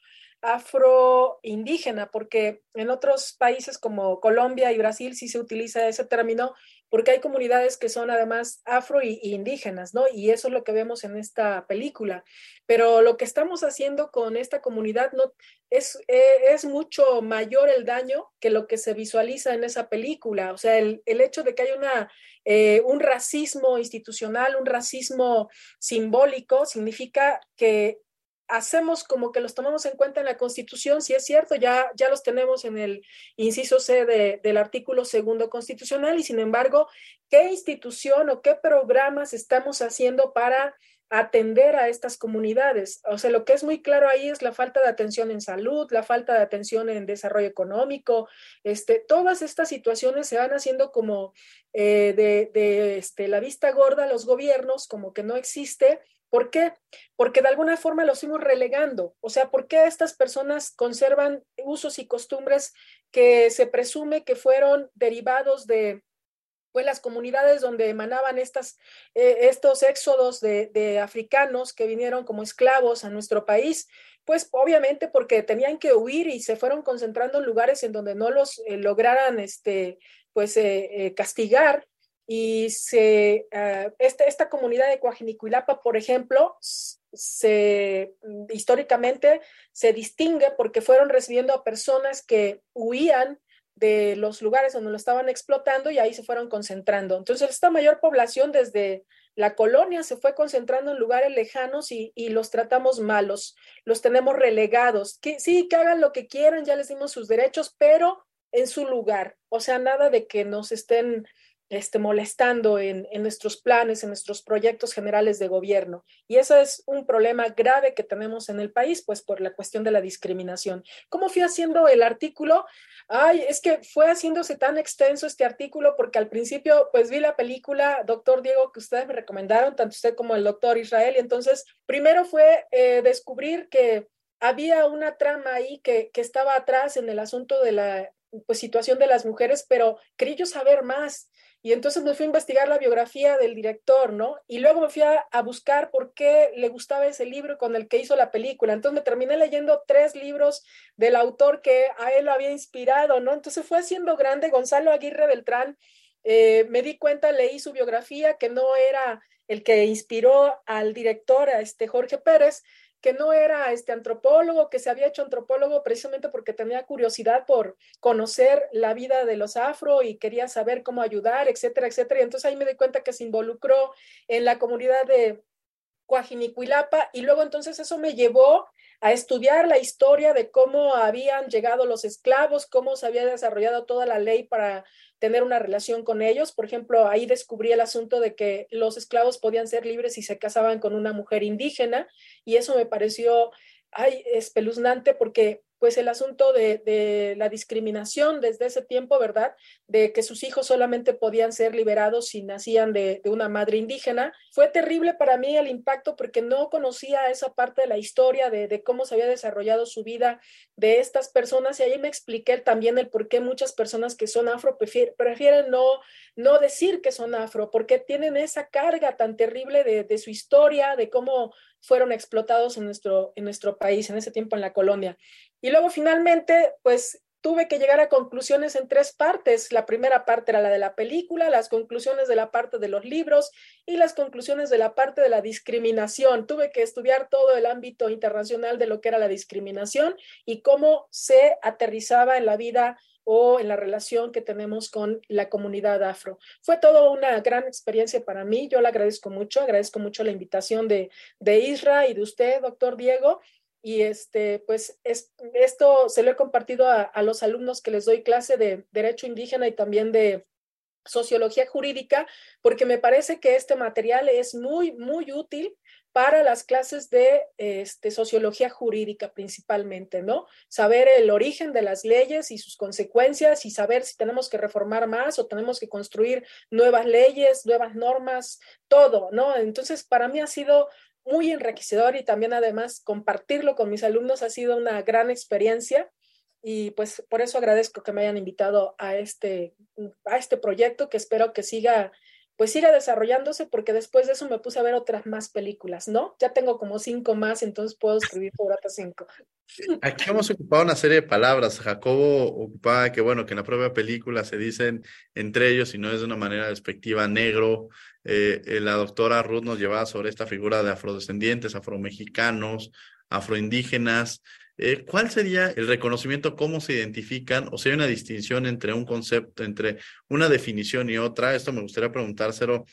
afroindígena, porque en otros países como Colombia y Brasil sí se utiliza ese término, porque hay comunidades que son además afro y, indígenas, ¿no? Y eso es lo que vemos en esta película. Pero lo que estamos haciendo con esta comunidad no, es, e, es mucho mayor el daño que lo que se visualiza en esa película. O sea, el, el hecho de que hay una, eh, un racismo institucional, un racismo simbólico, significa que hacemos como que los tomamos en cuenta en la Constitución, si es cierto, ya, ya los tenemos en el inciso C del artículo segundo constitucional y sin embargo, ¿qué institución o qué programas estamos haciendo para atender a estas comunidades. O sea, lo que es muy claro ahí es la falta de atención en salud, la falta de atención en desarrollo económico. Este, todas estas situaciones se van haciendo como eh, de, de este, la vista gorda a los gobiernos, como que no existe ¿Por qué? Porque de alguna forma los fuimos relegando. O sea, ¿por qué estas personas conservan usos y costumbres que se presume que fueron derivados de pues, las comunidades donde emanaban estas, eh, estos éxodos de, africanos que vinieron como esclavos a nuestro país? Pues obviamente porque tenían que huir y se fueron concentrando en lugares en donde no los eh, lograran este, pues, eh, castigar y se, uh, esta, comunidad de Coajinicuilapa, por ejemplo, se, históricamente se distingue porque fueron recibiendo a personas que huían de los lugares donde lo estaban explotando y ahí se fueron concentrando. Entonces, esta mayor población desde la colonia se fue concentrando en lugares lejanos y, y los tratamos malos, los tenemos relegados. Que, sí, que hagan lo que quieran, ya les dimos sus derechos, pero en su lugar. O sea, nada de que nos estén este, molestando en, en, nuestros planes, en nuestros proyectos generales de gobierno. Y eso es un problema grave que tenemos en el país, pues por la cuestión de la discriminación. ¿Cómo fui haciendo el artículo? Ay, es que fue haciéndose tan extenso este artículo porque al principio pues vi la película, doctor Diego, que ustedes me recomendaron, tanto usted como el doctor Israel, y entonces primero fue eh, descubrir que había una trama ahí que, que estaba atrás en el asunto de la pues, situación de las mujeres, pero quería yo saber más. Y entonces me fui a investigar la biografía del director, ¿no? Y luego me fui a, buscar por qué le gustaba ese libro con el que hizo la película. Entonces me terminé leyendo tres libros del autor que a él lo había inspirado, ¿no? Entonces fue haciendo grande Gonzalo Aguirre Beltrán. Eh, me di cuenta, leí su biografía, que no era el que inspiró al director, a este Jorge Pérez, que no era este antropólogo, que se había hecho antropólogo precisamente porque tenía curiosidad por conocer la vida de los afro y quería saber cómo ayudar, etcétera, etcétera. Y entonces ahí me di cuenta que se involucró en la comunidad de Coajinicuilapa y luego entonces eso me llevó a estudiar la historia de cómo habían llegado los esclavos, cómo se había desarrollado toda la ley para tener una relación con ellos. Por ejemplo, ahí descubrí el asunto de que los esclavos podían ser libres si se casaban con una mujer indígena y eso me pareció ay, espeluznante porque pues el asunto de, la discriminación desde ese tiempo, ¿verdad? De que sus hijos solamente podían ser liberados si nacían de, una madre indígena. Fue terrible para mí el impacto porque no conocía esa parte de la historia, de, cómo se había desarrollado su vida de estas personas y ahí me expliqué también el por qué muchas personas que son afro prefieren, no, no decir que son afro, porque tienen esa carga tan terrible de, de su historia, de cómo fueron explotados en nuestro, en nuestro país, en ese tiempo en la colonia. Y luego finalmente, pues tuve que llegar a conclusiones en tres partes. La primera parte era la de la película, las conclusiones de la parte de los libros y las conclusiones de la parte de la discriminación. Tuve que estudiar todo el ámbito internacional de lo que era la discriminación y cómo se aterrizaba en la vida o en la relación que tenemos con la comunidad afro. Fue todo una gran experiencia para mí. Yo le agradezco mucho, agradezco mucho la invitación de, de Isra y de usted, doctor Diego. Y este, pues es, esto se lo he compartido a, los alumnos que les doy clase de Derecho Indígena y también de sociología jurídica, porque me parece que este material es muy, muy útil para las clases de este, sociología jurídica principalmente, ¿no? Saber el origen de las leyes y sus consecuencias y saber si tenemos que reformar más o tenemos que construir nuevas leyes, nuevas normas, todo, ¿no? Entonces, para mí ha sido muy enriquecedor y también además compartirlo con mis alumnos ha sido una gran experiencia. Y pues por eso agradezco que me hayan invitado a este, a este proyecto que espero que siga pues siga desarrollándose porque después de eso me puse a ver otras más películas, ¿no? Ya tengo como cinco más, entonces puedo escribir por otras cinco. Aquí hemos ocupado una serie de palabras. Jacobo ocupaba que, bueno, que en la propia película se dicen entre ellos y no es de una manera despectiva negro. Eh, eh, la doctora Ruth nos llevaba sobre esta figura de afrodescendientes, afromexicanos, afroindígenas. Eh, ¿Cuál sería el reconocimiento? ¿Cómo se identifican? O si hay una distinción entre un concepto, entre una definición y otra. Esto me gustaría preguntárselo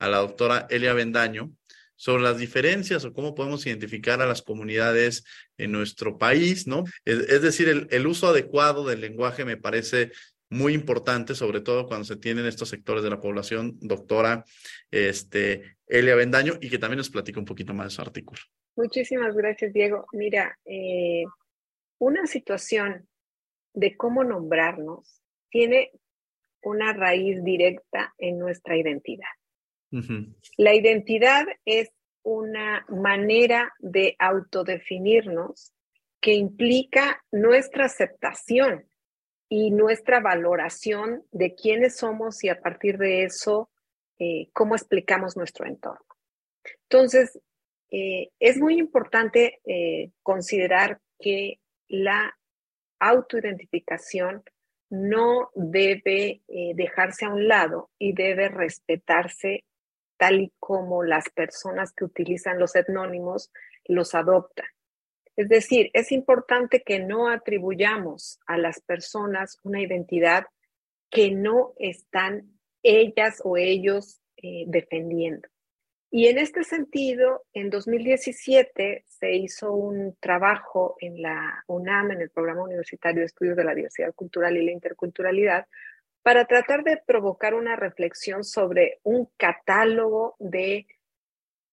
a la doctora Elia Bendaño sobre las diferencias o cómo podemos identificar a las comunidades en nuestro país, ¿no? Es, decir, el, el, uso adecuado del lenguaje me parece muy importante, sobre todo cuando se tienen estos sectores de la población, doctora este, Elia Bendaño, y que también nos platica un poquito más de su artículo. Muchísimas gracias, Diego. Mira, eh, una situación de cómo nombrarnos tiene una raíz directa en nuestra identidad. La identidad es una manera de autodefinirnos que implica nuestra aceptación y nuestra valoración de quiénes somos y a partir de eso, eh, cómo explicamos nuestro entorno. Entonces, eh, es muy importante eh, considerar que la autoidentificación no debe eh, dejarse a un lado y debe respetarse tal y como las personas que utilizan los etnónimos los adoptan. Es decir, es importante que no atribuyamos a las personas una identidad que no están ellas o ellos defendiendo. Y en este sentido, en 2017 se hizo un trabajo en la UNAM, en el Programa Universitario de Estudios de la Diversidad Cultural y la Interculturalidad, para tratar de provocar una reflexión sobre un catálogo de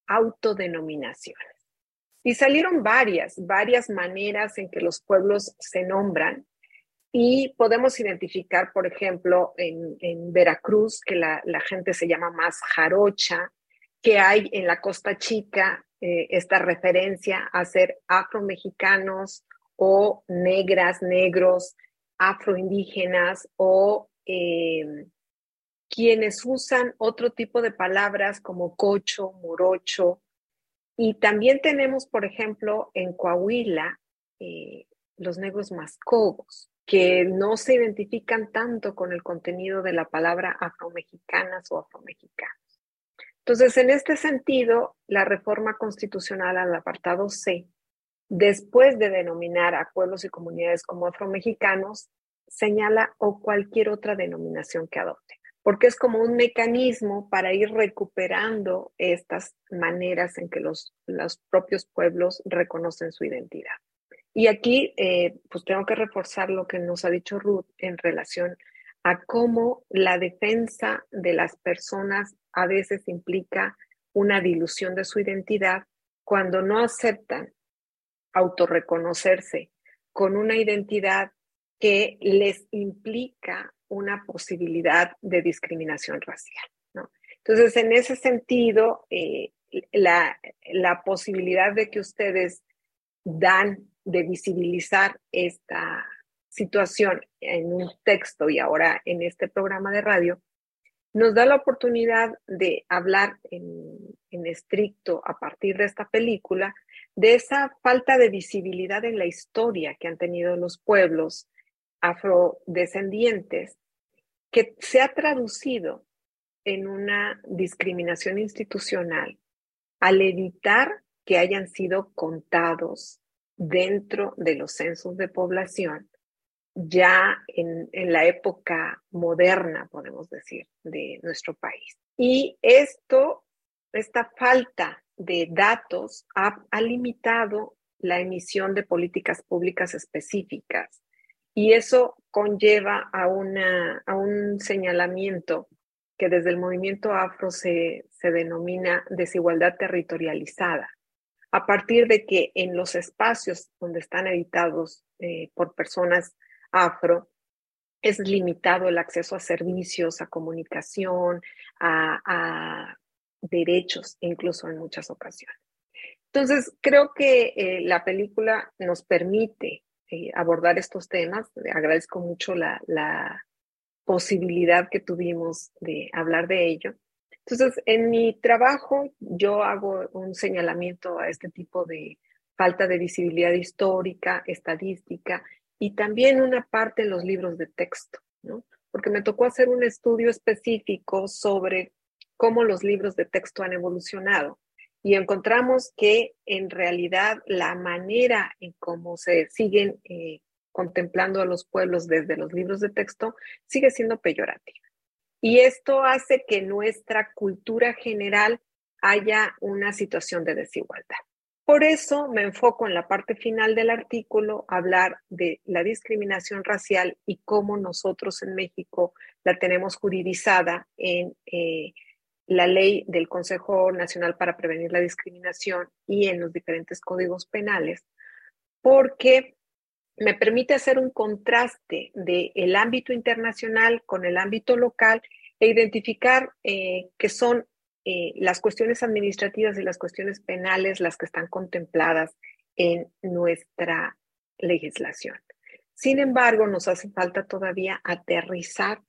autodenominaciones. Y salieron varias, varias maneras en que los pueblos se nombran y podemos identificar, por ejemplo, en, Veracruz, que la, gente se llama más jarocha, que hay en la Costa Chica eh, esta referencia a ser afromexicanos o negras, negros, afroindígenas o em, quienes usan otro tipo de palabras como cocho, morocho. Y también tenemos, por ejemplo, en Coahuila, eh, los negros mascogos, que no se identifican tanto con el contenido de la palabra afromexicanas o afromexicanos. Entonces, en este sentido, la reforma constitucional al apartado C, después de denominar a pueblos y comunidades como afromexicanos, señala o cualquier otra denominación que adopte, porque es como un mecanismo para ir recuperando estas maneras en que los, los propios pueblos reconocen su identidad. Y aquí, eh, pues tengo que reforzar lo que nos ha dicho Ruth en relación a cómo la defensa de las personas a veces implica una dilución de su identidad cuando no aceptan autorreconocerse con una identidad que les implica una posibilidad de discriminación racial. Entonces, en ese sentido, eh, la, la posibilidad de que ustedes dan de visibilizar esta situación en un texto y ahora en este programa de radio, nos da la oportunidad de hablar en, en, estricto a partir de esta película de esa falta de visibilidad en la historia que han tenido los pueblos afrodescendientes, que se ha traducido en una discriminación institucional al evitar que hayan sido contados dentro de los censos de población ya en, en, la época moderna, podemos decir, de nuestro país. Y esto, esta falta de datos ha, ha limitado la emisión de políticas públicas específicas y eso conlleva a, una, a un señalamiento que desde el movimiento afro se, se denomina desigualdad territorializada, a partir de que en los espacios donde están editados eh, por personas afro, es limitado el acceso a servicios, a comunicación, a, derechos, incluso en muchas ocasiones. Entonces, creo que eh, la película nos permite eh, abordar estos temas. Agradezco mucho la, la, posibilidad que tuvimos de hablar de ello. Entonces, en mi trabajo yo hago un señalamiento a este tipo de falta de visibilidad histórica, estadística y también una parte en los libros de texto, ¿no? Porque me tocó hacer un estudio específico sobre cómo los libros de texto han evolucionado y encontramos que en realidad la manera en cómo se siguen eh, contemplando a los pueblos desde los libros de texto sigue siendo peyorativa. Y esto hace que nuestra cultura general haya una situación de desigualdad. Por eso me enfoco en la parte final del artículo hablar de la discriminación racial y cómo nosotros en México la tenemos juridizada en eh, la ley del Consejo Nacional para Prevenir la Discriminación y en los diferentes códigos penales, porque me permite hacer un contraste del el ámbito internacional con el ámbito local e identificar eh, que son eh, las cuestiones administrativas y las cuestiones penales las que están contempladas en nuestra legislación. Sin embargo, nos hace falta todavía aterrizar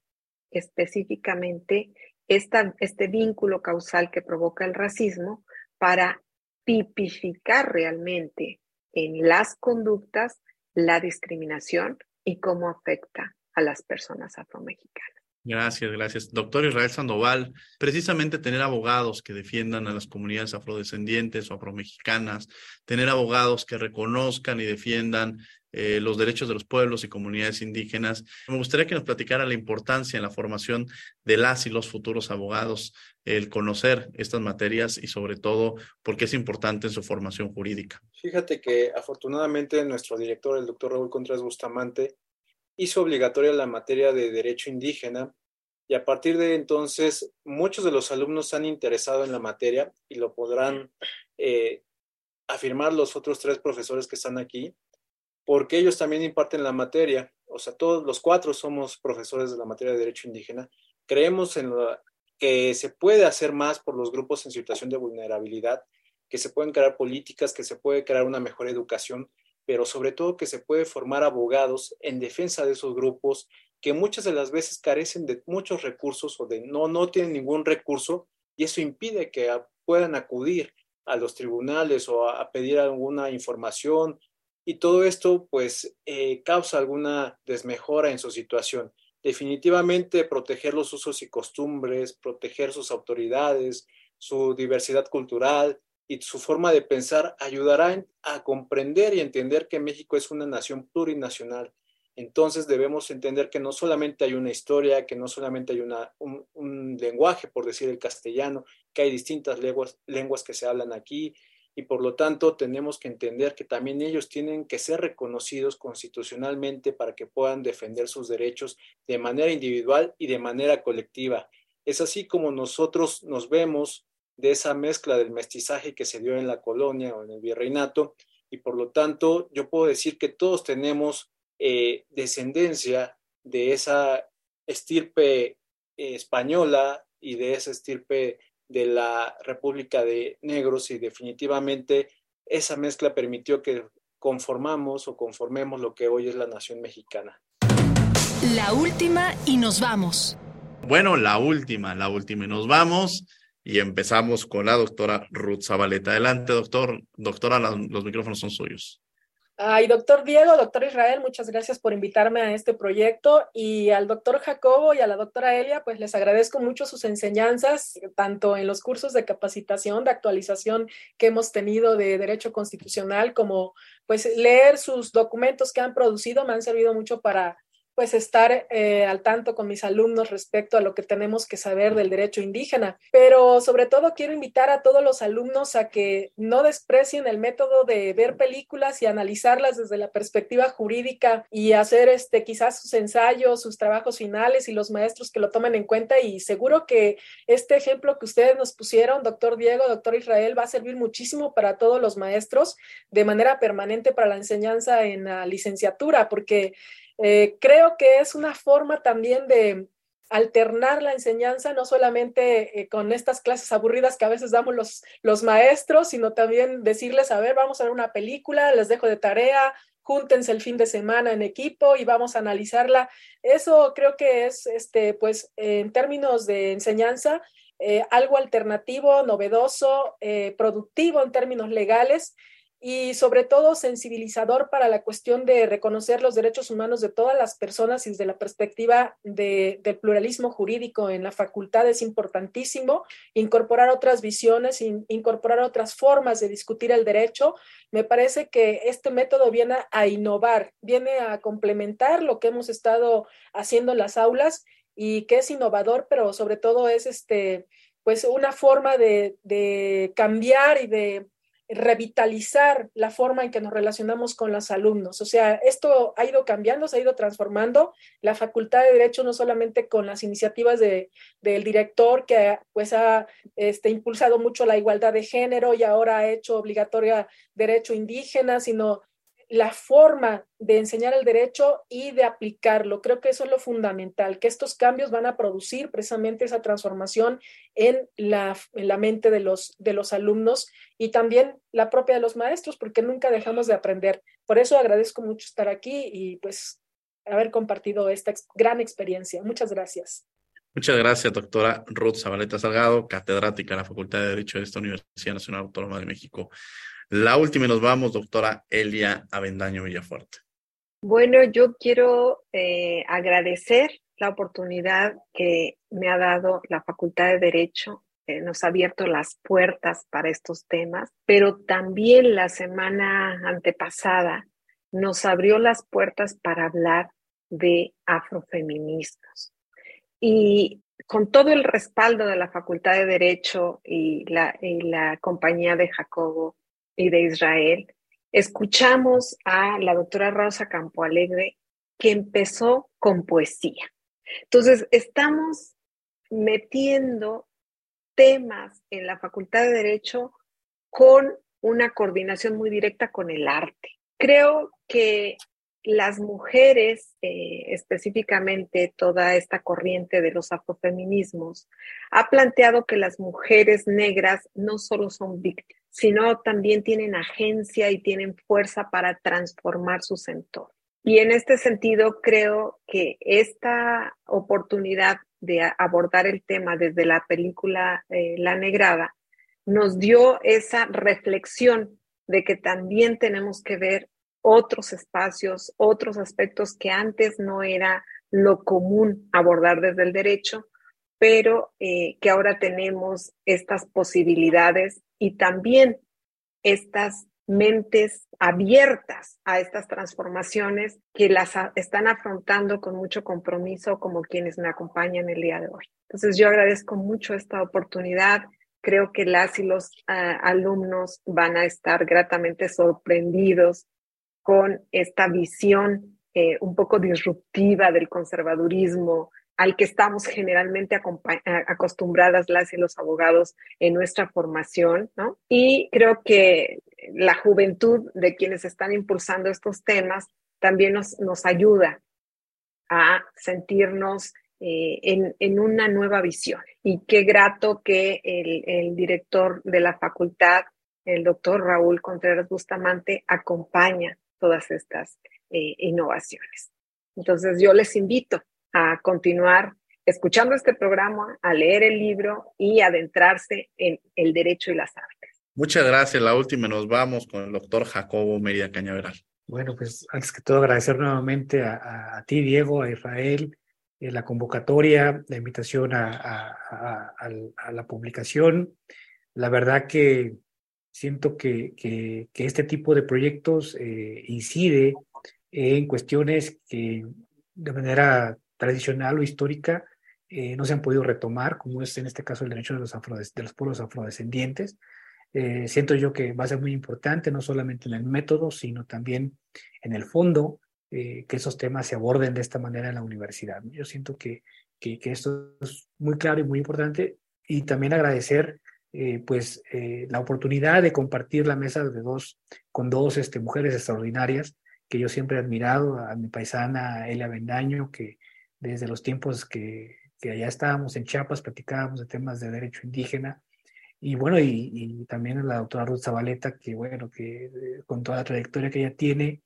específicamente esta, este vínculo causal que provoca el racismo para tipificar realmente en las conductas la discriminación y cómo afecta a las personas afromexicanas. Gracias, gracias. Doctor Israel Sandoval, precisamente tener abogados que defiendan a las comunidades afrodescendientes o afromexicanas, tener abogados que reconozcan y defiendan eh, los derechos de los pueblos y comunidades indígenas. Me gustaría que nos platicara la importancia en la formación de las y los futuros abogados, el conocer estas materias y sobre todo por qué es importante en su formación jurídica. Fíjate que afortunadamente nuestro director, el doctor Raúl Contreras Bustamante, hizo obligatoria la materia de derecho indígena y a partir de entonces muchos de los alumnos han interesado en la materia y lo podrán eh, afirmar los otros tres profesores que están aquí porque ellos también imparten la materia, o sea, todos los cuatro somos profesores de la materia de derecho indígena, creemos en que se puede hacer más por los grupos en situación de vulnerabilidad, que se pueden crear políticas, que se puede crear una mejor educación, pero sobre todo que se puede formar abogados en defensa de esos grupos que muchas de las veces carecen de muchos recursos o de no, no tienen ningún recurso y eso impide que puedan acudir a los tribunales o a pedir alguna información y todo esto pues eh, causa alguna desmejora en su situación. Definitivamente proteger los usos y costumbres, proteger sus autoridades, su diversidad cultural y su forma de pensar ayudará a comprender y entender que México es una nación plurinacional. Entonces debemos entender que no solamente hay una historia, que no solamente hay una, un, lenguaje, por decir el castellano, que hay distintas lenguas, lenguas que se hablan aquí, y por lo tanto tenemos que entender que también ellos tienen que ser reconocidos constitucionalmente para que puedan defender sus derechos de manera individual y de manera colectiva. Es así como nosotros nos vemos de esa mezcla del mestizaje que se dio en la colonia o en el virreinato y por lo tanto yo puedo decir que todos tenemos eh, descendencia de esa estirpe eh, española y de esa estirpe de la República de Negros y definitivamente esa mezcla permitió que conformamos o conformemos lo que hoy es la nación mexicana. La última y nos vamos. Bueno, la última, la última y nos vamos. Y empezamos con la doctora Ruth Zabaleta. Adelante, doctor. Doctora, los micrófonos son suyos. Ay, doctor Diego, doctor Israel, muchas gracias por invitarme a este proyecto y al doctor Jacobo y a la doctora Elia, pues les agradezco mucho sus enseñanzas, tanto en los cursos de capacitación, de actualización que hemos tenido de Derecho Constitucional, como pues leer sus documentos que han producido, me han servido mucho para pues estar eh, al tanto con mis alumnos respecto a lo que tenemos que saber del derecho indígena. Pero sobre todo quiero invitar a todos los alumnos a que no desprecien el método de ver películas y analizarlas desde la perspectiva jurídica y hacer este quizás sus ensayos, sus trabajos finales y los maestros que lo tomen en cuenta y seguro que este ejemplo que ustedes nos pusieron, doctor Diego, doctor Israel, va a servir muchísimo para todos los maestros de manera permanente para la enseñanza en la licenciatura, porque eh, creo que es una forma también de alternar la enseñanza, no solamente eh, con estas clases aburridas que a veces damos los, los maestros, sino también decirles, a ver, vamos a ver una película, les dejo de tarea, júntense el fin de semana en equipo y vamos a analizarla. Eso creo que es, este, pues, en términos de enseñanza, eh, algo alternativo, novedoso, productivo en términos legales y sobre todo sensibilizador para la cuestión de reconocer los derechos humanos de todas las personas y desde la perspectiva de, del pluralismo jurídico en la facultad es importantísimo, incorporar otras visiones, incorporar otras formas de discutir el derecho. Me parece que este método viene a innovar, viene a complementar lo que hemos estado haciendo en las aulas y que es innovador, pero sobre todo es este pues una forma de cambiar y de revitalizar la forma en que nos relacionamos con los alumnos. O sea, esto ha ido cambiando, se ha ido transformando. La Facultad de Derecho no solamente con las iniciativas de, del director que pues ha este, impulsado mucho la igualdad de género y ahora ha hecho obligatoria derecho indígena, sino la forma de enseñar el derecho y de aplicarlo. Creo que eso es lo fundamental, que estos cambios van a producir precisamente esa transformación en la, en la mente de los, de los alumnos y también la propia de los maestros, porque nunca dejamos de aprender. Por eso agradezco mucho estar aquí y pues haber compartido esta gran experiencia. Muchas gracias. Muchas gracias, doctora Ruth Zabaleta Salgado, catedrática de la Facultad de Derecho de esta Universidad Nacional Autónoma de México. La última y nos vamos, doctora Elia Avendaño Villafuerte. Bueno, yo quiero eh, agradecer la oportunidad que me ha dado la Facultad de Derecho. Eh, nos ha abierto las puertas para estos temas, pero también la semana antepasada nos abrió las puertas para hablar de afrofeminismos. Y con todo el respaldo de la Facultad de Derecho y la, y la compañía de Jacobo, y de Israel, escuchamos a la doctora Rosa Campoalegre que empezó con poesía. Entonces, estamos metiendo temas en la Facultad de Derecho con una coordinación muy directa con el arte. Creo que las mujeres, eh, específicamente toda esta corriente de los afrofeminismos, ha planteado que las mujeres negras no solo son víctimas, sino también tienen agencia y tienen fuerza para transformar sus entornos. Y en este sentido, creo que esta oportunidad de abordar el tema desde la película eh, La Negrada nos dio esa reflexión de que también tenemos que ver otros espacios, otros aspectos que antes no era lo común abordar desde el derecho, pero eh, que ahora tenemos estas posibilidades y también estas mentes abiertas a estas transformaciones que las están afrontando con mucho compromiso como quienes me acompañan el día de hoy. Entonces yo agradezco mucho esta oportunidad. Creo que las y los ah, alumnos van a estar gratamente sorprendidos con esta visión eh, un poco disruptiva del conservadurismo al que estamos generalmente acostumbradas las y los abogados en nuestra formación, ¿no? Y creo que la juventud de quienes están impulsando estos temas también nos, nos ayuda a sentirnos eh, en, en, una nueva visión. Y qué grato que el, el, director de la facultad, el doctor Raúl Contreras Bustamante, acompaña todas estas eh, innovaciones. Entonces yo les invito a continuar escuchando este programa, a leer el libro y adentrarse en el derecho y las artes. Muchas gracias. La última nos vamos con el doctor Jacobo Mérida Cañaveral. Bueno, pues antes que todo agradecer nuevamente a, a ti, Diego, a Israel, eh, la convocatoria, la invitación a, a, a, la publicación. La verdad que siento que, que, que este tipo de proyectos eh, incide en cuestiones que de manera tradicional o histórica eh, no se han podido retomar, como es en este caso el derecho de los, de los pueblos afrodescendientes. Eh, siento yo que va a ser muy importante, no solamente en el método, sino también en el fondo, eh, que esos temas se aborden de esta manera en la universidad. Yo siento que, que, que esto es muy claro y muy importante y también agradecer eh, pues la oportunidad de compartir la mesa de dos, con dos este, mujeres extraordinarias que yo siempre he admirado, a mi paisana Elia Bendaño, que desde los tiempos que, que allá estábamos en Chiapas, platicábamos de temas de derecho indígena, y bueno, y, también a la doctora Ruth Zabaleta, que bueno, que eh, con toda la trayectoria que ella tiene,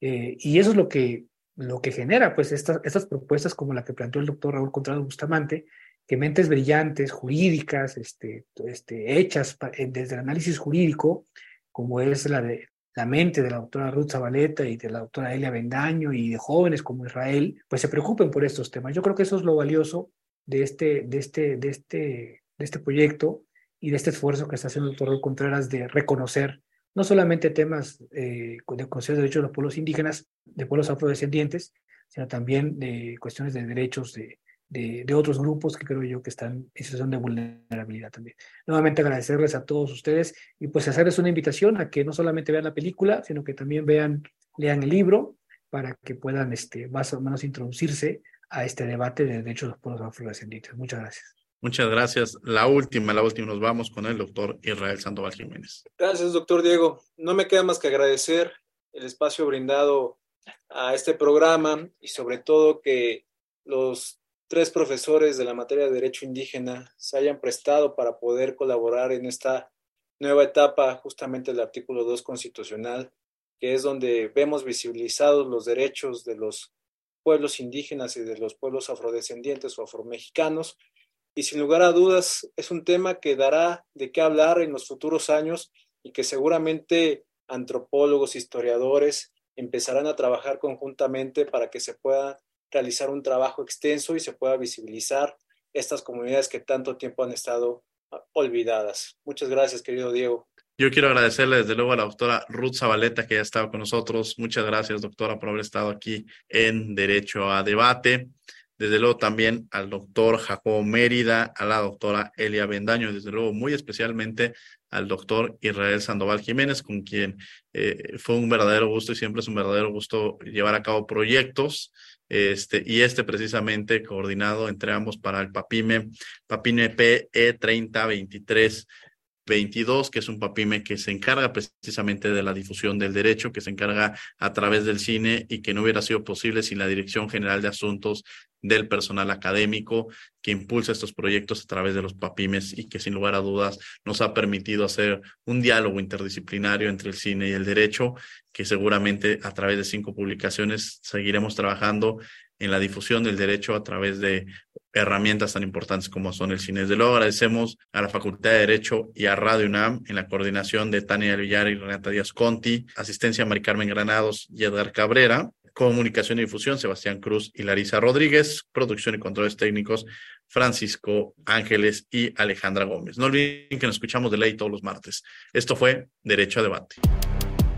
eh, y eso es lo que, lo que genera, pues, estas, estas propuestas como la que planteó el doctor Raúl Contrado Bustamante, que mentes brillantes, jurídicas, este, este, hechas desde el análisis jurídico, como es la de la mente de la doctora Ruth Zabaleta y de la doctora Elia Bendaño y de jóvenes como Israel, pues se preocupen por estos temas. Yo creo que eso es lo valioso de este, de este, de este, de este proyecto y de este esfuerzo que está haciendo el doctor Contreras de reconocer no solamente temas eh, de conocer de derechos de los pueblos indígenas, de pueblos afrodescendientes, sino también de cuestiones de derechos de, de, de, otros grupos que creo yo que están en situación de vulnerabilidad también. Nuevamente agradecerles a todos ustedes y pues hacerles una invitación a que no solamente vean la película, sino que también vean, lean el libro para que puedan este, más o menos introducirse a este debate de derechos de los pueblos afrodescendientes. Muchas gracias. Muchas gracias. La última, la última, nos vamos con el doctor Israel Sandoval Jiménez. Gracias, doctor Diego. No me queda más que agradecer el espacio brindado a este programa y sobre todo que los tres profesores de la materia de Derecho Indígena se hayan prestado para poder colaborar en esta nueva etapa justamente del artículo 2 constitucional, que es donde vemos visibilizados los derechos de los pueblos indígenas y de los pueblos afrodescendientes o afromexicanos. Y sin lugar a dudas es un tema que dará de qué hablar en los futuros años y que seguramente antropólogos, historiadores empezarán a trabajar conjuntamente para que se pueda realizar un trabajo extenso y se pueda visibilizar estas comunidades que tanto tiempo han estado olvidadas. Muchas gracias, querido Diego. Yo quiero agradecerle desde luego a la doctora Ruth Zabaleta que ya estado con nosotros. Muchas gracias, doctora, por haber estado aquí en Derecho a Debate desde luego también al doctor Jacobo Mérida, a la doctora Elia Bendaño, desde luego muy especialmente al doctor Israel Sandoval Jiménez, con quien eh, fue un verdadero gusto y siempre es un verdadero gusto llevar a cabo proyectos, este, y este precisamente coordinado entre ambos para el PAPIME, PAPIME PE 3023 22, que es un papime que se encarga precisamente de la difusión del derecho, que se encarga a través del cine y que no hubiera sido posible sin la Dirección General de Asuntos del Personal Académico, que impulsa estos proyectos a través de los papimes y que sin lugar a dudas nos ha permitido hacer un diálogo interdisciplinario entre el cine y el derecho, que seguramente a través de cinco publicaciones seguiremos trabajando en la difusión del derecho a través de herramientas tan importantes como son el cine. Desde luego agradecemos a la Facultad de Derecho y a Radio UNAM en la coordinación de Tania Villar y Renata Díaz Conti, asistencia a Mari Carmen Granados y Edgar Cabrera, comunicación y difusión Sebastián Cruz y Larisa Rodríguez, producción y controles técnicos Francisco Ángeles y Alejandra Gómez. No olviden que nos escuchamos de ley todos los martes. Esto fue Derecho a Debate.